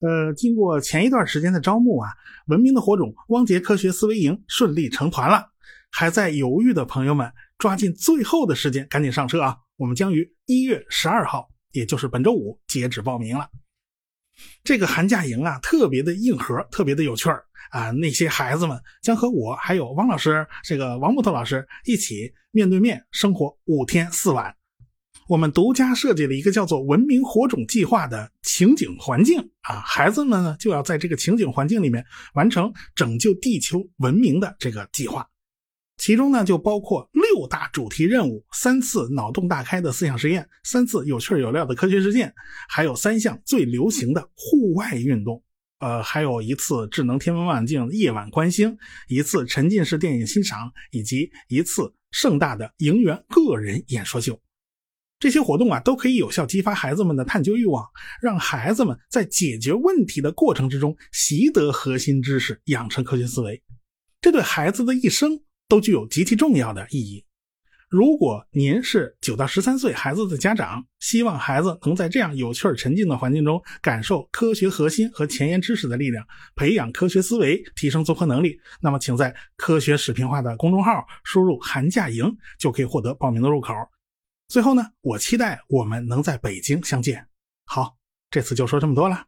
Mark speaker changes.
Speaker 1: 呃，经过前一段时间的招募啊，文明的火种汪杰科学思维营顺利成团了。还在犹豫的朋友们，抓紧最后的时间，赶紧上车啊！我们将于一月十二号，也就是本周五截止报名了。这个寒假营啊，特别的硬核，特别的有趣儿啊！那些孩子们将和我还有汪老师，这个王木头老师一起面对面生活五天四晚。我们独家设计了一个叫做“文明火种计划”的情景环境啊，孩子们呢就要在这个情景环境里面完成拯救地球文明的这个计划。其中呢就包括六大主题任务、三次脑洞大开的思想实验、三次有趣有料的科学实践，还有三项最流行的户外运动，呃，还有一次智能天文望远镜夜晚观星，一次沉浸式电影欣赏，以及一次盛大的营员个人演说秀。这些活动啊，都可以有效激发孩子们的探究欲望，让孩子们在解决问题的过程之中习得核心知识，养成科学思维。这对孩子的一生都具有极其重要的意义。如果您是九到十三岁孩子的家长，希望孩子能在这样有趣沉浸的环境中感受科学核心和前沿知识的力量，培养科学思维，提升综合能力，那么请在科学视频化的公众号输入“寒假营”，就可以获得报名的入口。最后呢，我期待我们能在北京相见。好，这次就说这么多了。